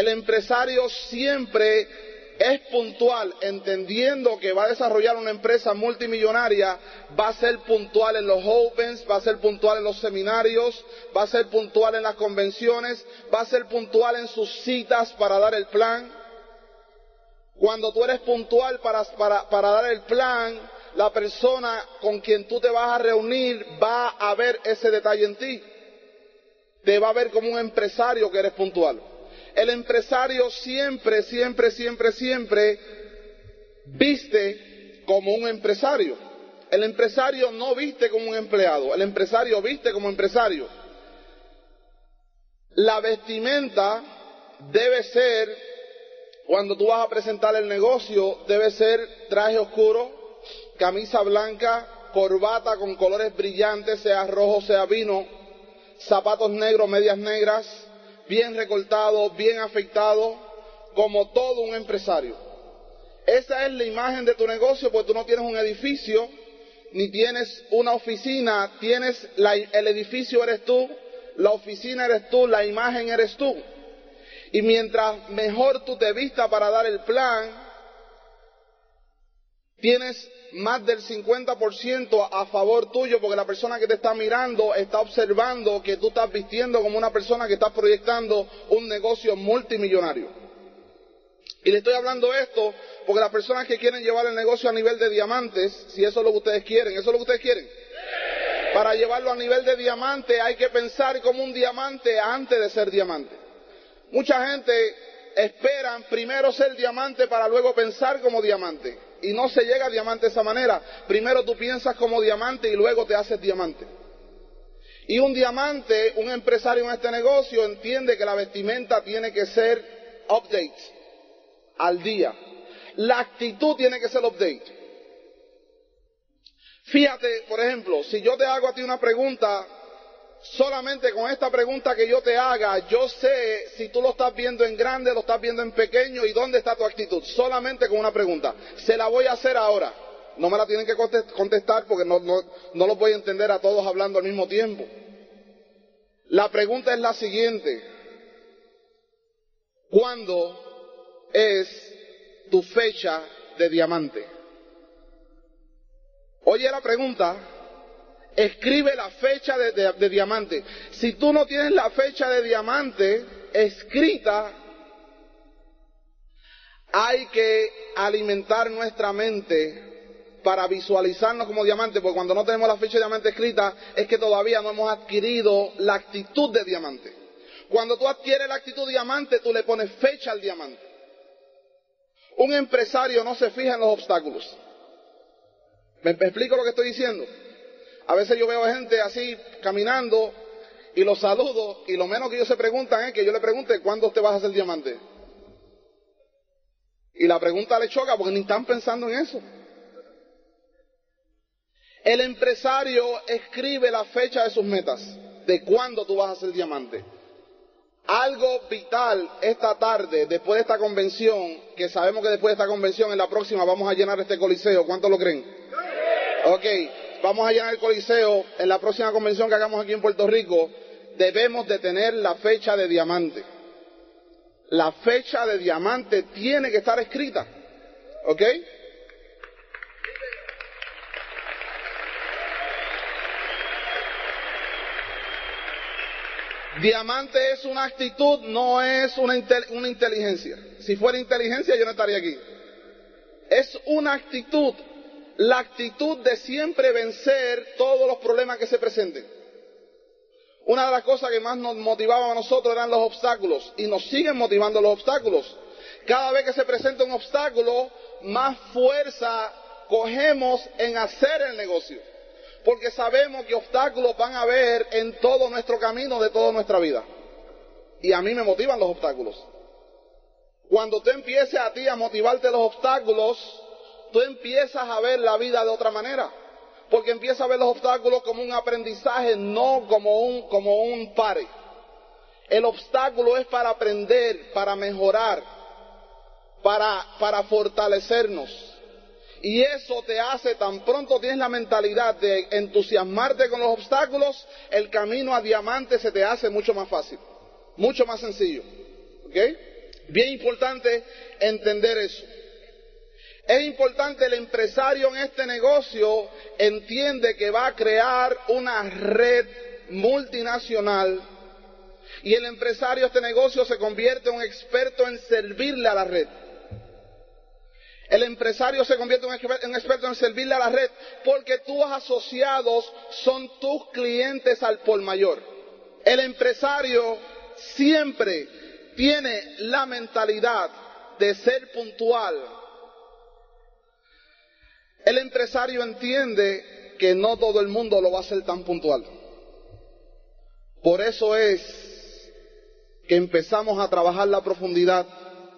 El empresario siempre es puntual, entendiendo que va a desarrollar una empresa multimillonaria, va a ser puntual en los opens, va a ser puntual en los seminarios, va a ser puntual en las convenciones, va a ser puntual en sus citas para dar el plan. Cuando tú eres puntual para, para dar el plan, la persona con quien tú te vas a reunir va a ver ese detalle en ti. Te va a ver como un empresario que eres puntual. El empresario siempre, siempre, siempre, siempre viste como un empresario. El empresario no viste como un empleado, el empresario viste como empresario. La vestimenta debe ser, cuando tú vas a presentar el negocio, debe ser traje oscuro, camisa blanca, corbata con colores brillantes, sea rojo, sea vino, zapatos negros, medias negras, bien recortado, bien afectado, como todo un empresario. Esa es la imagen de tu negocio, porque tú no tienes un edificio, ni tienes una oficina, tienes el edificio eres tú, la oficina eres tú, la imagen eres tú. Y mientras mejor tú te vistas para dar el plan, tienes más del 50% a favor tuyo porque la persona que te está mirando está observando que tú estás vistiendo como una persona que está proyectando un negocio multimillonario. Y le estoy hablando esto porque las personas que quieren llevar el negocio a nivel de diamantes, si eso es lo que ustedes quieren, ¿eso es lo que ustedes quieren? Para llevarlo a nivel de diamante hay que pensar como un diamante antes de ser diamante. Mucha gente espera primero ser diamante para luego pensar como diamante y no se llega a diamante de esa manera. Primero tú piensas como diamante y luego te haces diamante. Y un diamante, un empresario en este negocio entiende que la vestimenta tiene que ser update, al día. La actitud tiene que ser update. Fíjate, por ejemplo, si yo te hago a ti una pregunta solamente con esta pregunta que yo te haga, yo sé si tú lo estás viendo en grande, lo estás viendo en pequeño y dónde está tu actitud. Solamente con una pregunta. Se la voy a hacer ahora. No me la tienen que contestar porque no, no, no los voy a entender a todos hablando al mismo tiempo. La pregunta es la siguiente. ¿Cuándo es tu fecha de diamante? Oye la pregunta, escribe la fecha de, diamante. Si tú no tienes la fecha de diamante escrita, hay que alimentar nuestra mente para visualizarnos como diamante, porque cuando no tenemos la fecha de diamante escrita es que todavía no hemos adquirido la actitud de diamante. Cuando tú adquieres la actitud de diamante, tú le pones fecha al diamante. Un empresario no se fija en los obstáculos. ¿Me explico lo que estoy diciendo? A veces yo veo gente así caminando y los saludo y lo menos que ellos se preguntan es que yo le pregunte cuándo te vas a hacer diamante. Y la pregunta le choca porque ni están pensando en eso. El empresario escribe la fecha de sus metas, de cuándo tú vas a ser diamante. Algo vital esta tarde, después de esta convención, que sabemos que después de esta convención, en la próxima vamos a llenar este coliseo. ¿Cuánto lo creen? Ok, vamos a llenar el Coliseo en la próxima convención que hagamos aquí en Puerto Rico, debemos de tener la fecha de diamante. La fecha de diamante tiene que estar escrita. ¿Ok? Diamante es una actitud, no es una, inteligencia. Si fuera inteligencia yo no estaría aquí. Es una actitud la actitud de siempre vencer todos los problemas que se presenten. Una de las cosas que más nos motivaba a nosotros eran los obstáculos y nos siguen motivando los obstáculos. Cada vez que se presenta un obstáculo, más fuerza cogemos en hacer el negocio. Porque sabemos que obstáculos van a haber en todo nuestro camino de toda nuestra vida. Y a mí me motivan los obstáculos. Cuando tú empieces a ti a motivarte los obstáculos, tú empiezas a ver la vida de otra manera. Porque empiezas a ver los obstáculos como un aprendizaje, no como un, como un pare. El obstáculo es para aprender, para mejorar, para, para fortalecernos. Y eso te hace, tan pronto tienes la mentalidad de entusiasmarte con los obstáculos, el camino a diamante se te hace mucho más fácil, mucho más sencillo. ¿Ok? Bien importante entender eso. Es importante el empresario en este negocio entiende que va a crear una red multinacional y el empresario de este negocio se convierte en un experto en servirle a la red. El empresario se convierte en un experto en servirle a la red porque tus asociados son tus clientes al por mayor. El empresario siempre tiene la mentalidad de ser puntual. El empresario entiende que no todo el mundo lo va a hacer tan puntual. Por eso es que empezamos a trabajar la profundidad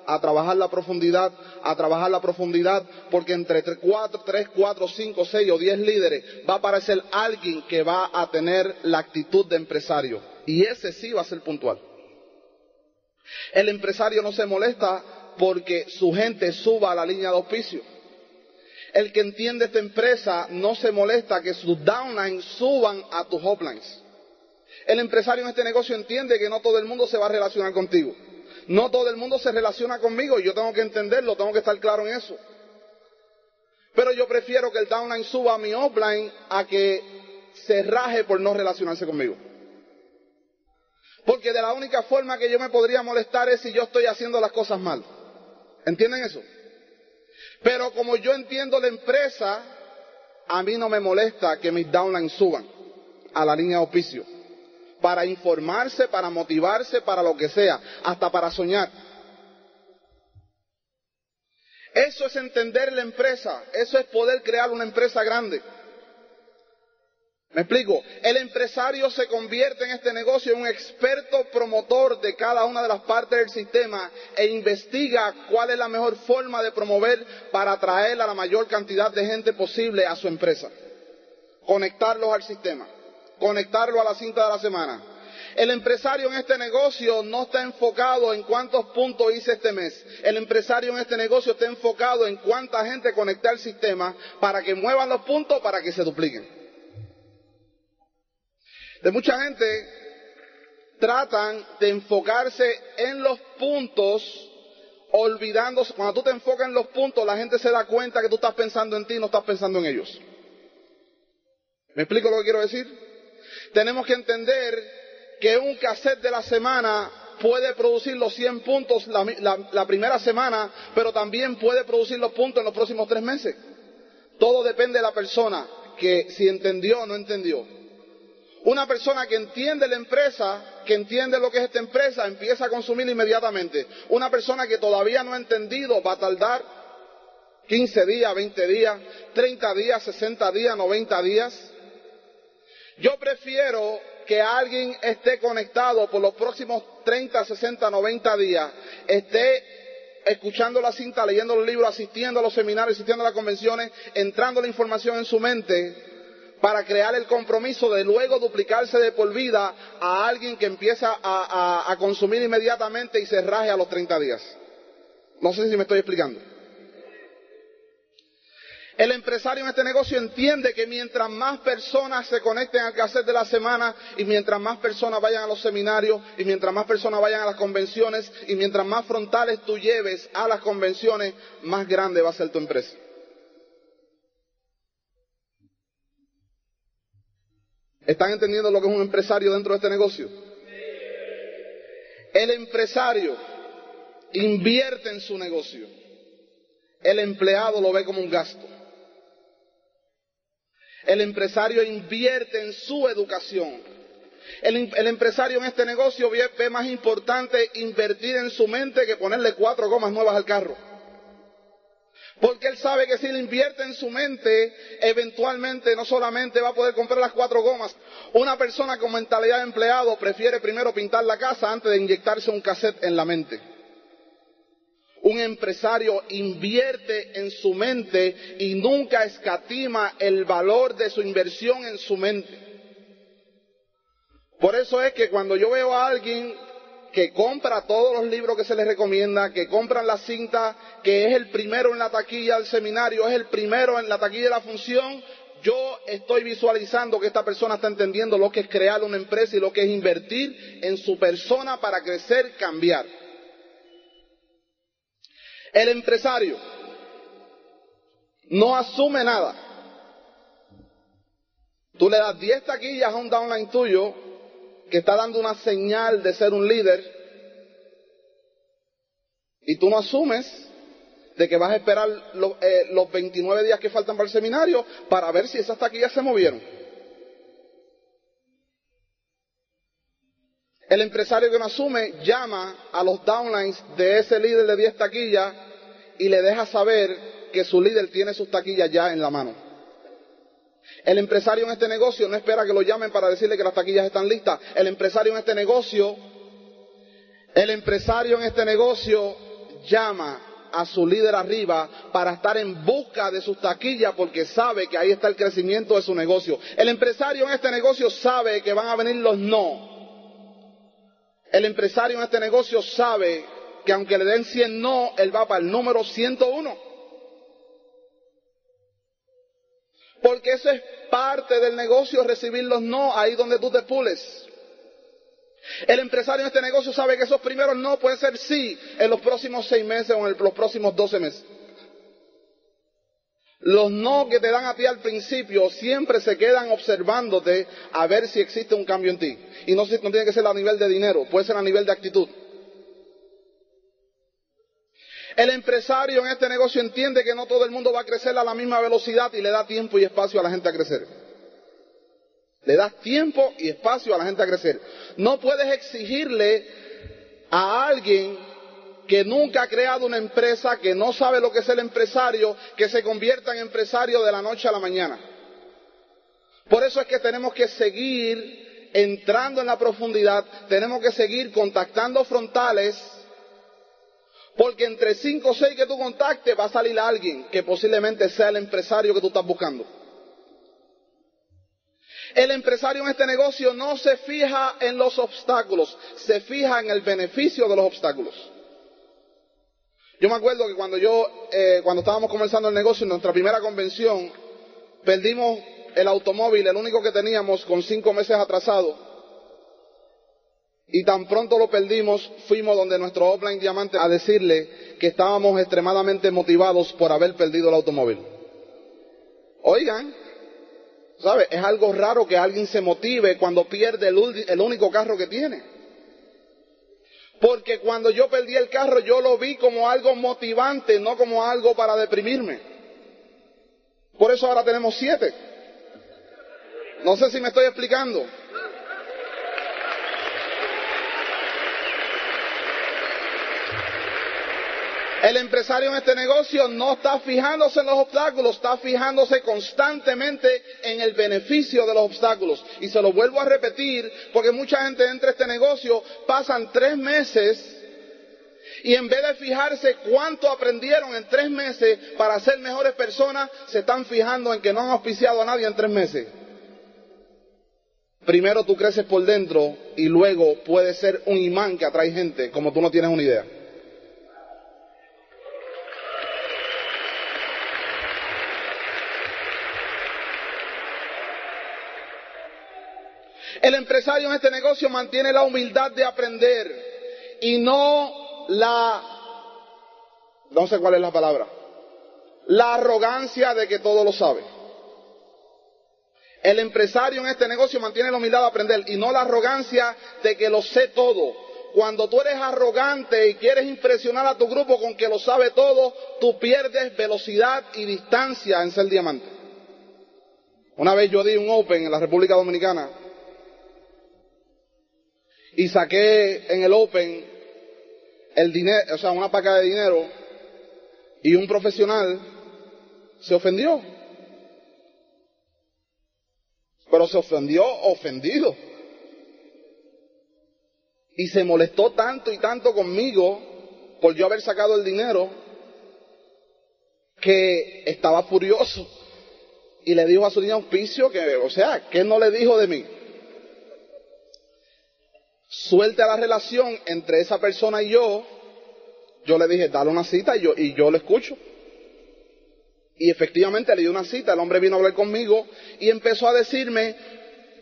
a trabajar la profundidad, a trabajar la profundidad, porque entre 4, 3, 4, 5, 6 o 10 líderes va a aparecer alguien que va a tener la actitud de empresario. Y ese sí va a ser puntual. El empresario no se molesta porque su gente suba a la línea de auspicio. El que entiende esta empresa no se molesta que sus downlines suban a tus uplines. El empresario en este negocio entiende que no todo el mundo se va a relacionar contigo. No todo el mundo se relaciona conmigo y yo tengo que entenderlo, tengo que estar claro en eso. Pero yo prefiero que el downline suba a mi offline a que se raje por no relacionarse conmigo. Porque de la única forma que yo me podría molestar es si yo estoy haciendo las cosas mal. ¿Entienden eso? Pero como yo entiendo la empresa, a mí no me molesta que mis downlines suban a la línea de auspicio para informarse, para motivarse, para lo que sea, hasta para soñar. Eso es entender la empresa, eso es poder crear una empresa grande. ¿Me explico? El empresario se convierte en este negocio en un experto promotor de cada una de las partes del sistema e investiga cuál es la mejor forma de promover para atraer a la mayor cantidad de gente posible a su empresa. Conectarlos al sistema conectarlo a la cinta de la semana. El empresario en este negocio no está enfocado en cuántos puntos hice este mes. El empresario en este negocio está enfocado en cuánta gente conecta al sistema para que muevan los puntos para que se dupliquen. De mucha gente tratan de enfocarse en los puntos olvidándose. Cuando tú te enfocas en los puntos, la gente se da cuenta que tú estás pensando en ti y no estás pensando en ellos. ¿Me explico lo que quiero decir? tenemos que entender que un cassette de la semana puede producir los 100 puntos la, primera semana, pero también puede producir los puntos en los próximos tres meses. Todo depende de la persona, que si entendió o no entendió. Una persona que entiende la empresa, que entiende lo que es esta empresa, empieza a consumir inmediatamente. Una persona que todavía no ha entendido va a tardar 15 días, 20 días, 30 días, 60 días, 90 días. Yo prefiero que alguien esté conectado por los próximos 30, 60, 90 días, esté escuchando la cinta, leyendo los libros, asistiendo a los seminarios, asistiendo a las convenciones, entrando la información en su mente, para crear el compromiso de luego duplicarse de por vida a alguien que empieza a, consumir inmediatamente y se raje a los 30 días. No sé si me estoy explicando. El empresario en este negocio entiende que mientras más personas se conecten al cassette de la semana y mientras más personas vayan a los seminarios y mientras más personas vayan a las convenciones y mientras más frontales tú lleves a las convenciones, más grande va a ser tu empresa. ¿Están entendiendo lo que es un empresario dentro de este negocio? El empresario invierte en su negocio. El empleado lo ve como un gasto. El empresario invierte en su educación. El, empresario en este negocio ve, ve, más importante invertir en su mente que ponerle cuatro gomas nuevas al carro. Porque él sabe que si le invierte en su mente, eventualmente no solamente va a poder comprar las cuatro gomas. Una persona con mentalidad de empleado prefiere primero pintar la casa antes de inyectarse un cassette en la mente. Un empresario invierte en su mente y nunca escatima el valor de su inversión en su mente. Por eso es que cuando yo veo a alguien que compra todos los libros que se le recomienda, que compran la cinta, que es el primero en la taquilla del seminario, es el primero en la taquilla de la función, yo estoy visualizando que esta persona está entendiendo lo que es crear una empresa y lo que es invertir en su persona para crecer, cambiar. El empresario no asume nada. Tú le das 10 taquillas a un downline tuyo que está dando una señal de ser un líder y tú no asumes de que vas a esperar eh, los 29 días que faltan para el seminario para ver si esas taquillas se movieron. El empresario que no asume llama a los downlines de ese líder de 10 taquillas y le deja saber que su líder tiene sus taquillas ya en la mano. El empresario en este negocio no espera que lo llamen para decirle que las taquillas están listas. El empresario en este negocio, el empresario en este negocio llama a su líder arriba para estar en busca de sus taquillas porque sabe que ahí está el crecimiento de su negocio. El empresario en este negocio sabe que van a venir los no. El empresario en este negocio sabe que aunque le den 100 no, él va para el número 101. Porque eso es parte del negocio, recibir los no ahí donde tú te pules. El empresario en este negocio sabe que esos primeros no pueden ser sí en los próximos seis meses o en los próximos doce meses. Los no que te dan a ti al principio siempre se quedan observándote a ver si existe un cambio en ti. Y no, no tiene que ser a nivel de dinero, puede ser a nivel de actitud. El empresario en este negocio entiende que no todo el mundo va a crecer a la misma velocidad y le da tiempo y espacio a la gente a crecer. Le das tiempo y espacio a la gente a crecer. No puedes exigirle a alguien que nunca ha creado una empresa, que no sabe lo que es el empresario, que se convierta en empresario de la noche a la mañana. Por eso es que tenemos que seguir entrando en la profundidad, tenemos que seguir contactando frontales, porque entre cinco o seis que tú contactes va a salir alguien que posiblemente sea el empresario que tú estás buscando. El empresario en este negocio no se fija en los obstáculos, se fija en el beneficio de los obstáculos. Yo me acuerdo que cuando yo, eh, cuando estábamos comenzando el negocio en nuestra primera convención, perdimos el automóvil, el único que teníamos con cinco meses atrasado, y tan pronto lo perdimos, fuimos donde nuestro offline diamante a decirle que estábamos extremadamente motivados por haber perdido el automóvil. Oigan, ¿sabe? Es algo raro que alguien se motive cuando pierde el único carro que tiene. Porque cuando yo perdí el carro yo lo vi como algo motivante, no como algo para deprimirme. Por eso ahora tenemos siete. No sé si me estoy explicando. El empresario en este negocio no está fijándose en los obstáculos, está fijándose constantemente en el beneficio de los obstáculos. Y se lo vuelvo a repetir porque mucha gente entra a este negocio, pasan tres meses y en vez de fijarse cuánto aprendieron en tres meses para ser mejores personas, se están fijando en que no han auspiciado a nadie en tres meses. Primero tú creces por dentro y luego puedes ser un imán que atrae gente como tú no tienes una idea. El empresario en este negocio mantiene la humildad de aprender y no la, no sé cuál es la palabra, la arrogancia de que todo lo sabe. El empresario en este negocio mantiene la humildad de aprender y no la arrogancia de que lo sé todo. Cuando tú eres arrogante y quieres impresionar a tu grupo con que lo sabe todo, tú pierdes velocidad y distancia en ser diamante. Una vez yo di un Open en la República Dominicana y saqué en el Open el dinero, o sea, una paca de dinero Y un profesional se ofendió. Pero se ofendió ofendido. Y se molestó tanto y tanto conmigo por yo haber sacado el dinero que estaba furioso. Y le dijo a su niña auspicio que, o sea, ¿qué no le dijo de mí? Suelte a la relación entre esa persona y yo, yo le dije, dale una cita y yo, y yo lo escucho. Y efectivamente le di una cita, el hombre vino a hablar conmigo y empezó a decirme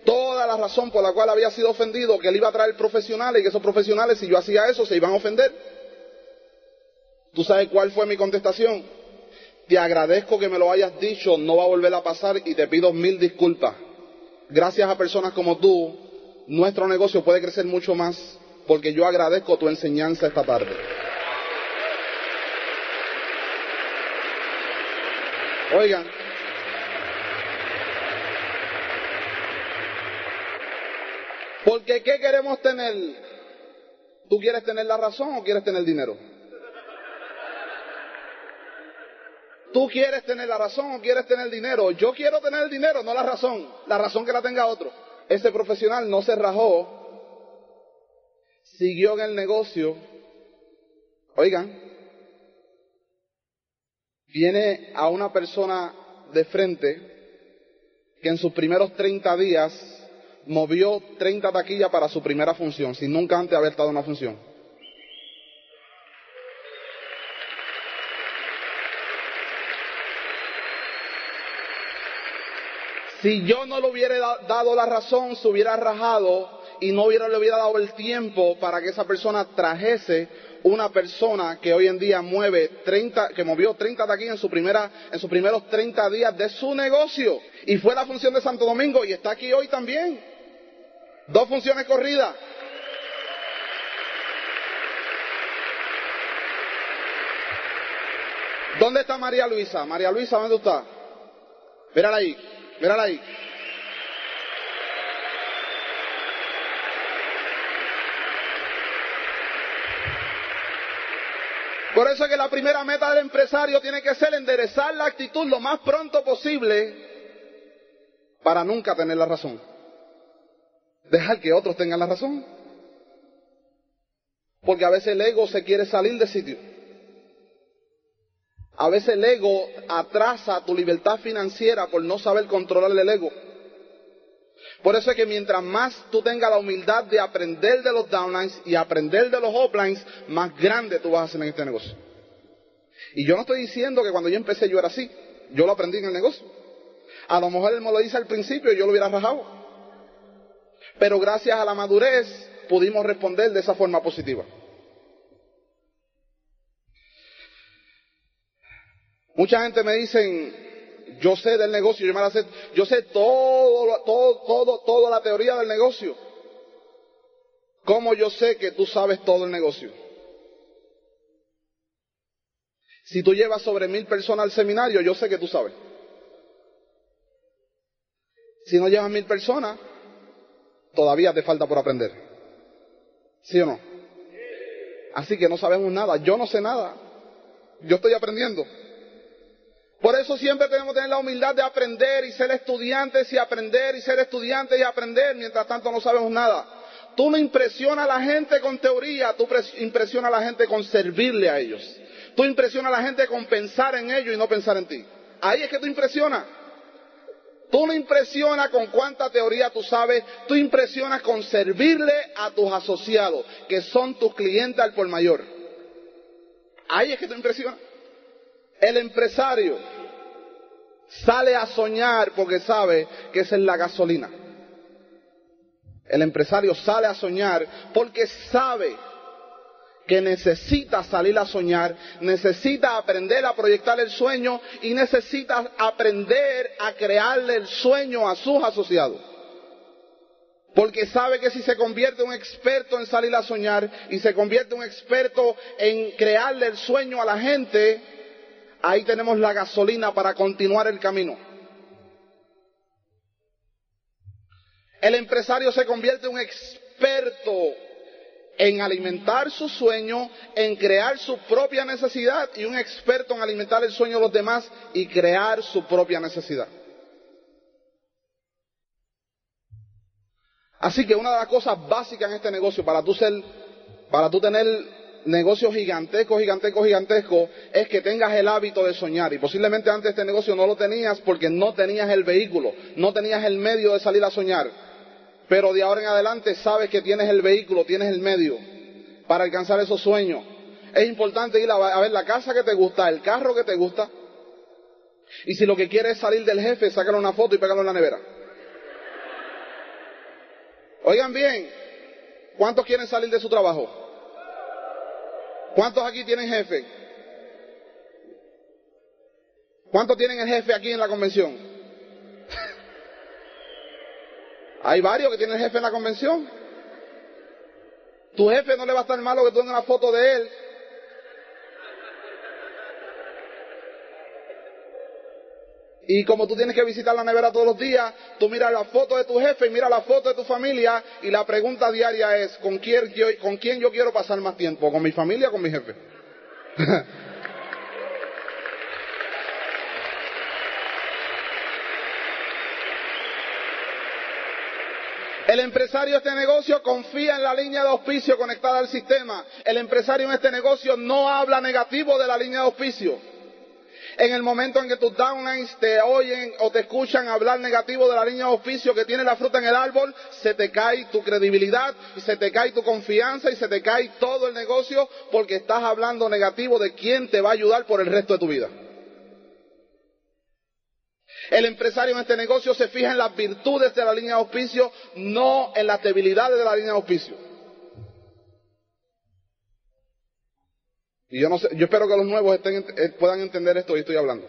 toda la razón por la cual había sido ofendido, que él iba a traer profesionales y que esos profesionales, si yo hacía eso, se iban a ofender. ¿Tú sabes cuál fue mi contestación? Te agradezco que me lo hayas dicho, no va a volver a pasar y te pido mil disculpas. Gracias a personas como tú, nuestro negocio puede crecer mucho más porque yo agradezco tu enseñanza esta tarde. Oigan, porque ¿qué queremos tener? ¿Tú quieres tener la razón o quieres tener dinero? ¿Tú quieres tener la razón o quieres tener dinero? Yo quiero tener el dinero, no la razón. La razón que la tenga otro. Ese profesional no se rajó, siguió en el negocio. Oigan, viene a una persona de frente que en sus primeros 30 días movió 30 taquillas para su primera función, sin nunca antes haber estado en una función. Si yo no le hubiera dado la razón, se hubiera rajado y no hubiera, le hubiera dado el tiempo para que esa persona trajese una persona que hoy en día mueve 30, que movió 30 taquillas en, su primera, en sus primeros 30 días de su negocio. Y fue la función de Santo Domingo y está aquí hoy también. Dos funciones corridas. ¿Dónde está María Luisa? María Luisa, ¿dónde está? Mírala ahí, mírala ahí. Por eso es que la primera meta del empresario tiene que ser enderezar la actitud lo más pronto posible para nunca tener la razón. Dejar que otros tengan la razón. Porque a veces el ego se quiere salir del sitio. A veces el ego atrasa tu libertad financiera por no saber controlar el ego. Por eso es que mientras más tú tengas la humildad de aprender de los downlines y aprender de los uplines, más grande tú vas a hacer en este negocio. Y yo no estoy diciendo que cuando yo empecé yo era así. Yo lo aprendí en el negocio. A lo mejor él me lo dice al principio y yo lo hubiera rajado. Pero gracias a la madurez pudimos responder de esa forma positiva. Mucha gente me dice, yo sé del negocio, yo, me sé, yo sé todo, todo, todo, toda la teoría del negocio. ¿Cómo yo sé que tú sabes todo el negocio? Si tú llevas sobre mil personas al seminario, yo sé que tú sabes. Si no llevas mil personas, todavía te falta por aprender. ¿Sí o no? Así que no sabemos nada. Yo no sé nada. Yo estoy aprendiendo. Por eso siempre tenemos que tener la humildad de aprender y ser estudiantes y aprender y ser estudiantes y aprender. Mientras tanto no sabemos nada. Tú no impresionas a la gente con teoría, tú impresionas a la gente con servirle a ellos. Tú impresionas a la gente con pensar en ellos y no pensar en ti. Ahí es que tú impresionas. Tú no impresionas con cuánta teoría tú sabes, tú impresionas con servirle a tus asociados, que son tus clientes al por mayor. Ahí es que tú impresionas. El empresario sale a soñar porque sabe que esa es la gasolina. El empresario sale a soñar porque sabe que necesita salir a soñar, necesita aprender a proyectar el sueño y necesita aprender a crearle el sueño a sus asociados. Porque sabe que si se convierte un experto en salir a soñar y se convierte un experto en crearle el sueño a la gente, ahí tenemos la gasolina para continuar el camino. El empresario se convierte en un experto en alimentar su sueño, en crear su propia necesidad y un experto en alimentar el sueño de los demás y crear su propia necesidad. Así que una de las cosas básicas en este negocio para tú ser, para tú tener negocios gigantescos, gigantescos, gigantescos, es que tengas el hábito de soñar. Y posiblemente antes este negocio no lo tenías porque no tenías el vehículo, no tenías el medio de salir a soñar. Pero de ahora en adelante sabes que tienes el vehículo, tienes el medio para alcanzar esos sueños. Es importante ir a ver la casa que te gusta, el carro que te gusta. Y si lo que quieres es salir del jefe, sácale una foto y pégalo en la nevera. Oigan bien, ¿cuántos quieren salir de su trabajo? ¿Cuántos aquí tienen jefe? ¿Cuántos tienen el jefe aquí en la convención? Hay varios que tienen jefe en la convención. Tu jefe no le va a estar malo que tú tengas una foto de él. Y como tú tienes que visitar la nevera todos los días, tú miras la foto de tu jefe y miras la foto de tu familia y la pregunta diaria es, ¿con quién yo, con quién yo quiero pasar más tiempo? ¿Con mi familia o con mi jefe? El empresario de este negocio confía en la línea de auspicio conectada al sistema. El empresario en este negocio no habla negativo de la línea de auspicio. En el momento en que tus downlines te oyen o te escuchan hablar negativo de la línea de auspicio que tiene la fruta en el árbol, se te cae tu credibilidad se te cae tu confianza y se te cae todo el negocio porque estás hablando negativo de quién te va a ayudar por el resto de tu vida. El empresario en este negocio se fija en las virtudes de la línea de auspicio, no en las debilidades de la línea de auspicio. Y yo, no sé, yo espero que los nuevos eh, puedan entender esto y estoy hablando.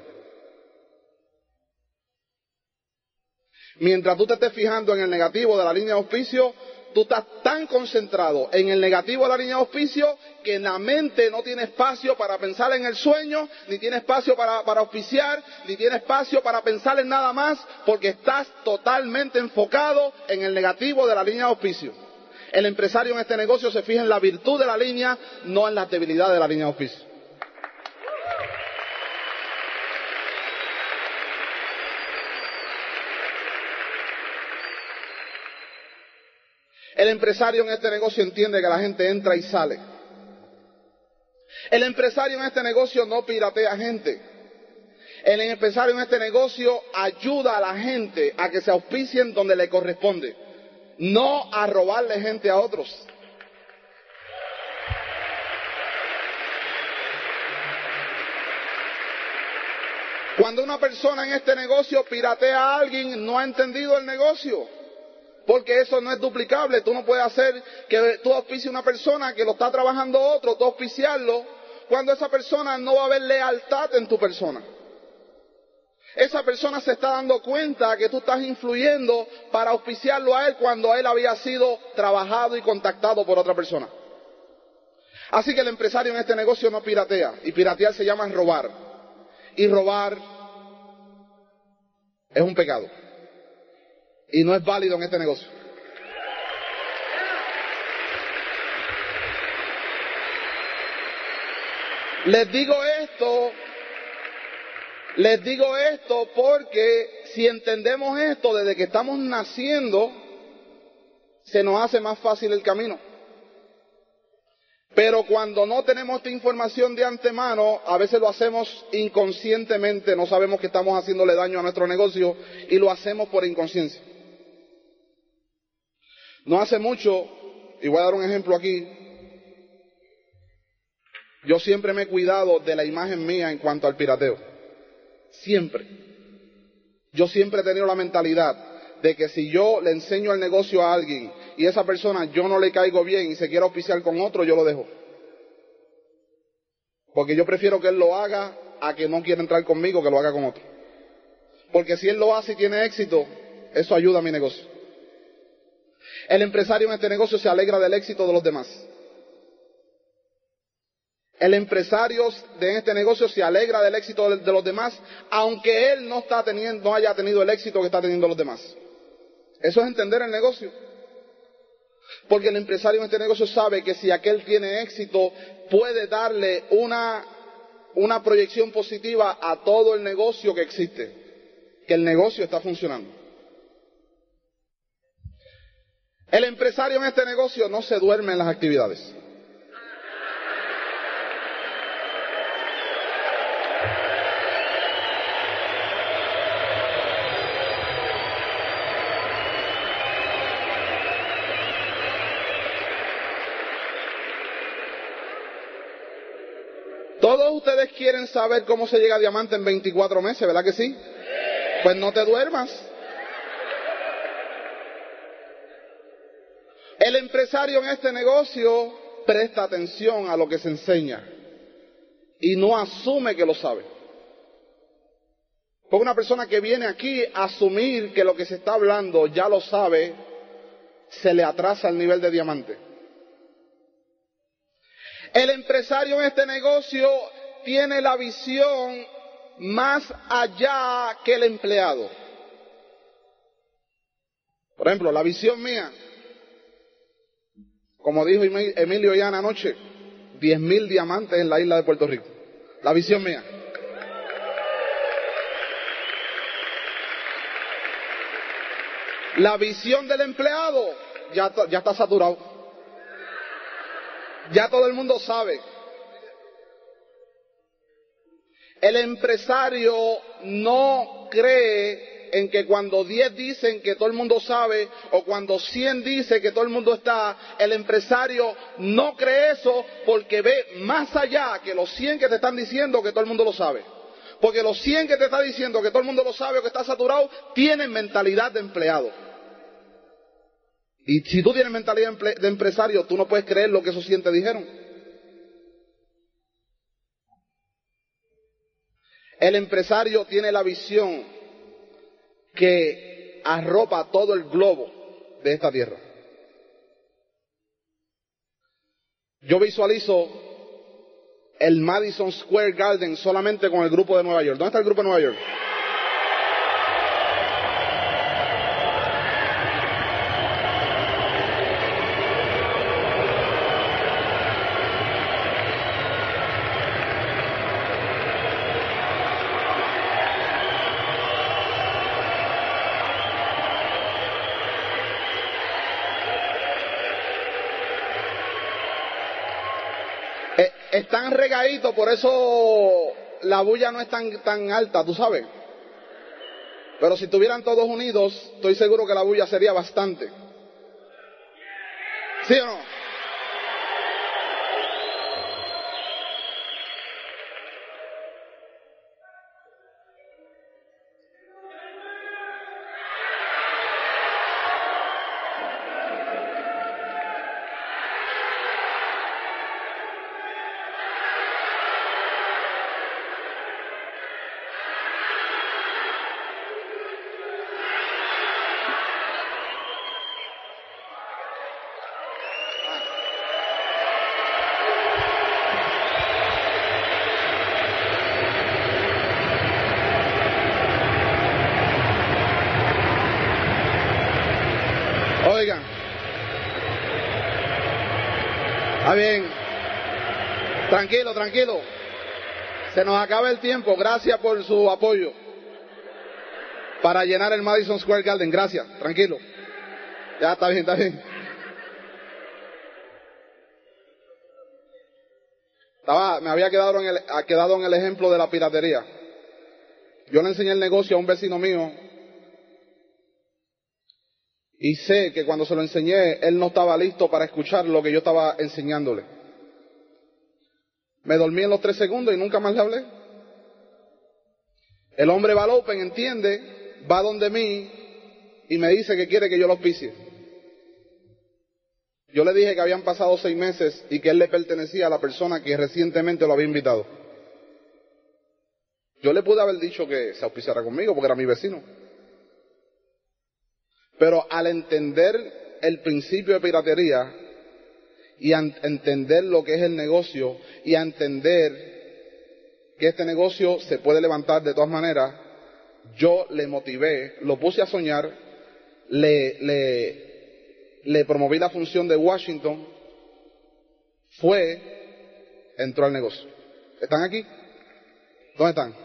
Mientras tú te estés fijando en el negativo de la línea de auspicio, tú estás tan concentrado en el negativo de la línea de auspicio que en la mente no tiene espacio para pensar en el sueño, ni tiene espacio para, para auspiciar, ni tiene espacio para pensar en nada más, porque estás totalmente enfocado en el negativo de la línea de auspicio. El empresario en este negocio se fija en la virtud de la línea, no en la debilidad de la línea auspicio. El empresario en este negocio entiende que la gente entra y sale. El empresario en este negocio no piratea gente. El empresario en este negocio ayuda a la gente a que se auspicien donde le corresponde, no a robarle gente a otros. Cuando una persona en este negocio piratea a alguien, no ha entendido el negocio. Porque eso no es duplicable. Tú no puedes hacer que tú auspicies una persona que lo está trabajando otro, tú auspiciarlo, cuando esa persona no va a haber lealtad en tu persona. Esa persona se está dando cuenta que tú estás influyendo para auspiciarlo a él cuando él había sido trabajado y contactado por otra persona. Así que el empresario en este negocio no piratea. Y piratear se llama robar. Y robar es un pecado y no es válido en este negocio. Les digo esto, les digo esto porque si entendemos esto desde que estamos naciendo, se nos hace más fácil el camino. Pero cuando no tenemos esta información de antemano, a veces lo hacemos inconscientemente, no sabemos que estamos haciéndole daño a nuestro negocio y lo hacemos por inconsciencia. No hace mucho, y voy a dar un ejemplo aquí, yo siempre me he cuidado de la imagen mía en cuanto al pirateo. Siempre. Yo siempre he tenido la mentalidad de que si yo le enseño el negocio a alguien y esa persona yo no le caigo bien y se quiere oficiar con otro, yo lo dejo. Porque yo prefiero que él lo haga a que no quiera entrar conmigo, que lo haga con otro. Porque si él lo hace y tiene éxito, eso ayuda a mi negocio. El empresario en este negocio se alegra del éxito de los demás. El empresario de este negocio se alegra del éxito de los demás, aunque él no, está teniendo, no haya tenido el éxito que está teniendo los demás. Eso es entender el negocio. Porque el empresario en este negocio sabe que si aquel tiene éxito, puede darle una, una proyección positiva a todo el negocio que existe, que el negocio está funcionando. El empresario en este negocio no se duerme en las actividades. Ustedes quieren saber cómo se llega a diamante en 24 meses, ¿verdad que sí? Pues no te duermas. El empresario en este negocio presta atención a lo que se enseña y no asume que lo sabe. Porque una persona que viene aquí a asumir que lo que se está hablando ya lo sabe, se le atrasa el nivel de diamante. El empresario en este negocio tiene la visión más allá que el empleado. Por ejemplo, la visión mía, como dijo Emilio ya anoche, diez mil diamantes en la isla de Puerto Rico. La visión mía. La visión del empleado ya, ya está saturado. Ya todo el mundo sabe. El empresario no cree en que cuando 10 dicen que todo el mundo sabe o cuando 100 dice que todo el mundo está, el empresario no cree eso porque ve más allá que los 100 que te están diciendo que todo el mundo lo sabe. Porque los 100 que te están diciendo que todo el mundo lo sabe o que está saturado tienen mentalidad de empleado. Y si tú tienes mentalidad de empresario, tú no puedes creer lo que esos 100 te dijeron. El empresario tiene la visión que arropa todo el globo de esta tierra. Yo visualizo el Madison Square Garden solamente con el grupo de Nueva York. ¿Dónde está el grupo de Nueva York? Están regaditos, por eso la bulla no es tan, tan alta, tú sabes. Pero si estuvieran todos unidos, estoy seguro que la bulla sería bastante. ¿Sí o no? Está bien. Tranquilo, tranquilo. Se nos acaba el tiempo. Gracias por su apoyo. Para llenar el Madison Square Garden. Gracias. Tranquilo. Ya está bien, está bien. Estaba, me había quedado en, el, quedado en el ejemplo de la piratería. Yo le enseñé el negocio a un vecino mío y sé que cuando se lo enseñé, él no estaba listo para escuchar lo que yo estaba enseñándole. Me dormí en los tres segundos y nunca más le hablé. El hombre va al Open, entiende, va donde mí y me dice que quiere que yo lo auspicie. Yo le dije que habían pasado seis meses y que él le pertenecía a la persona que recientemente lo había invitado. Yo le pude haber dicho que se auspiciara conmigo porque era mi vecino. Pero al entender el principio de piratería y a entender lo que es el negocio y a entender que este negocio se puede levantar de todas maneras, yo le motivé, lo puse a soñar, le, le, promoví la función de Washington, fue, entró al negocio. ¿Están aquí? ¿Dónde están?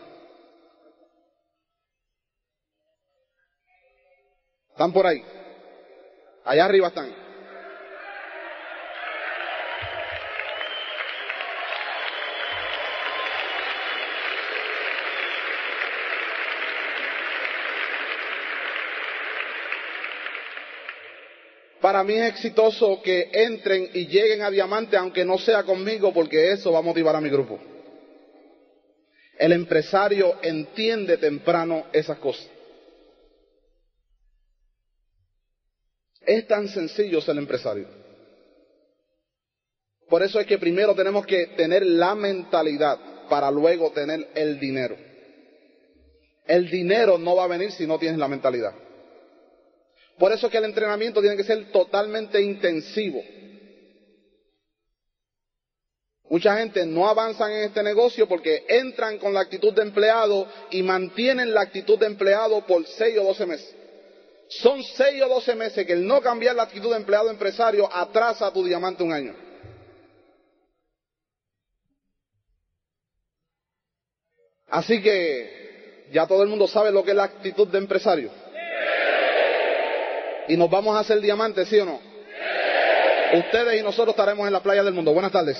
¿Están por ahí? Allá arriba están. Para mí es exitoso que entren y lleguen a diamante, aunque no sea conmigo, porque eso va a motivar a mi grupo. El empresario entiende temprano esas cosas. Es tan sencillo ser empresario. Por eso es que primero tenemos que tener la mentalidad para luego tener el dinero. El dinero no va a venir si no tienes la mentalidad. Por eso es que el entrenamiento tiene que ser totalmente intensivo. Mucha gente no avanza en este negocio porque entran con la actitud de empleado y mantienen la actitud de empleado por seis o doce meses. Son seis o doce meses que el no cambiar la actitud de empleado empresario atrasa a tu diamante un año. Así que ya todo el mundo sabe lo que es la actitud de empresario y nos vamos a hacer diamantes, ¿sí o no? Ustedes y nosotros estaremos en la playa del mundo. Buenas tardes.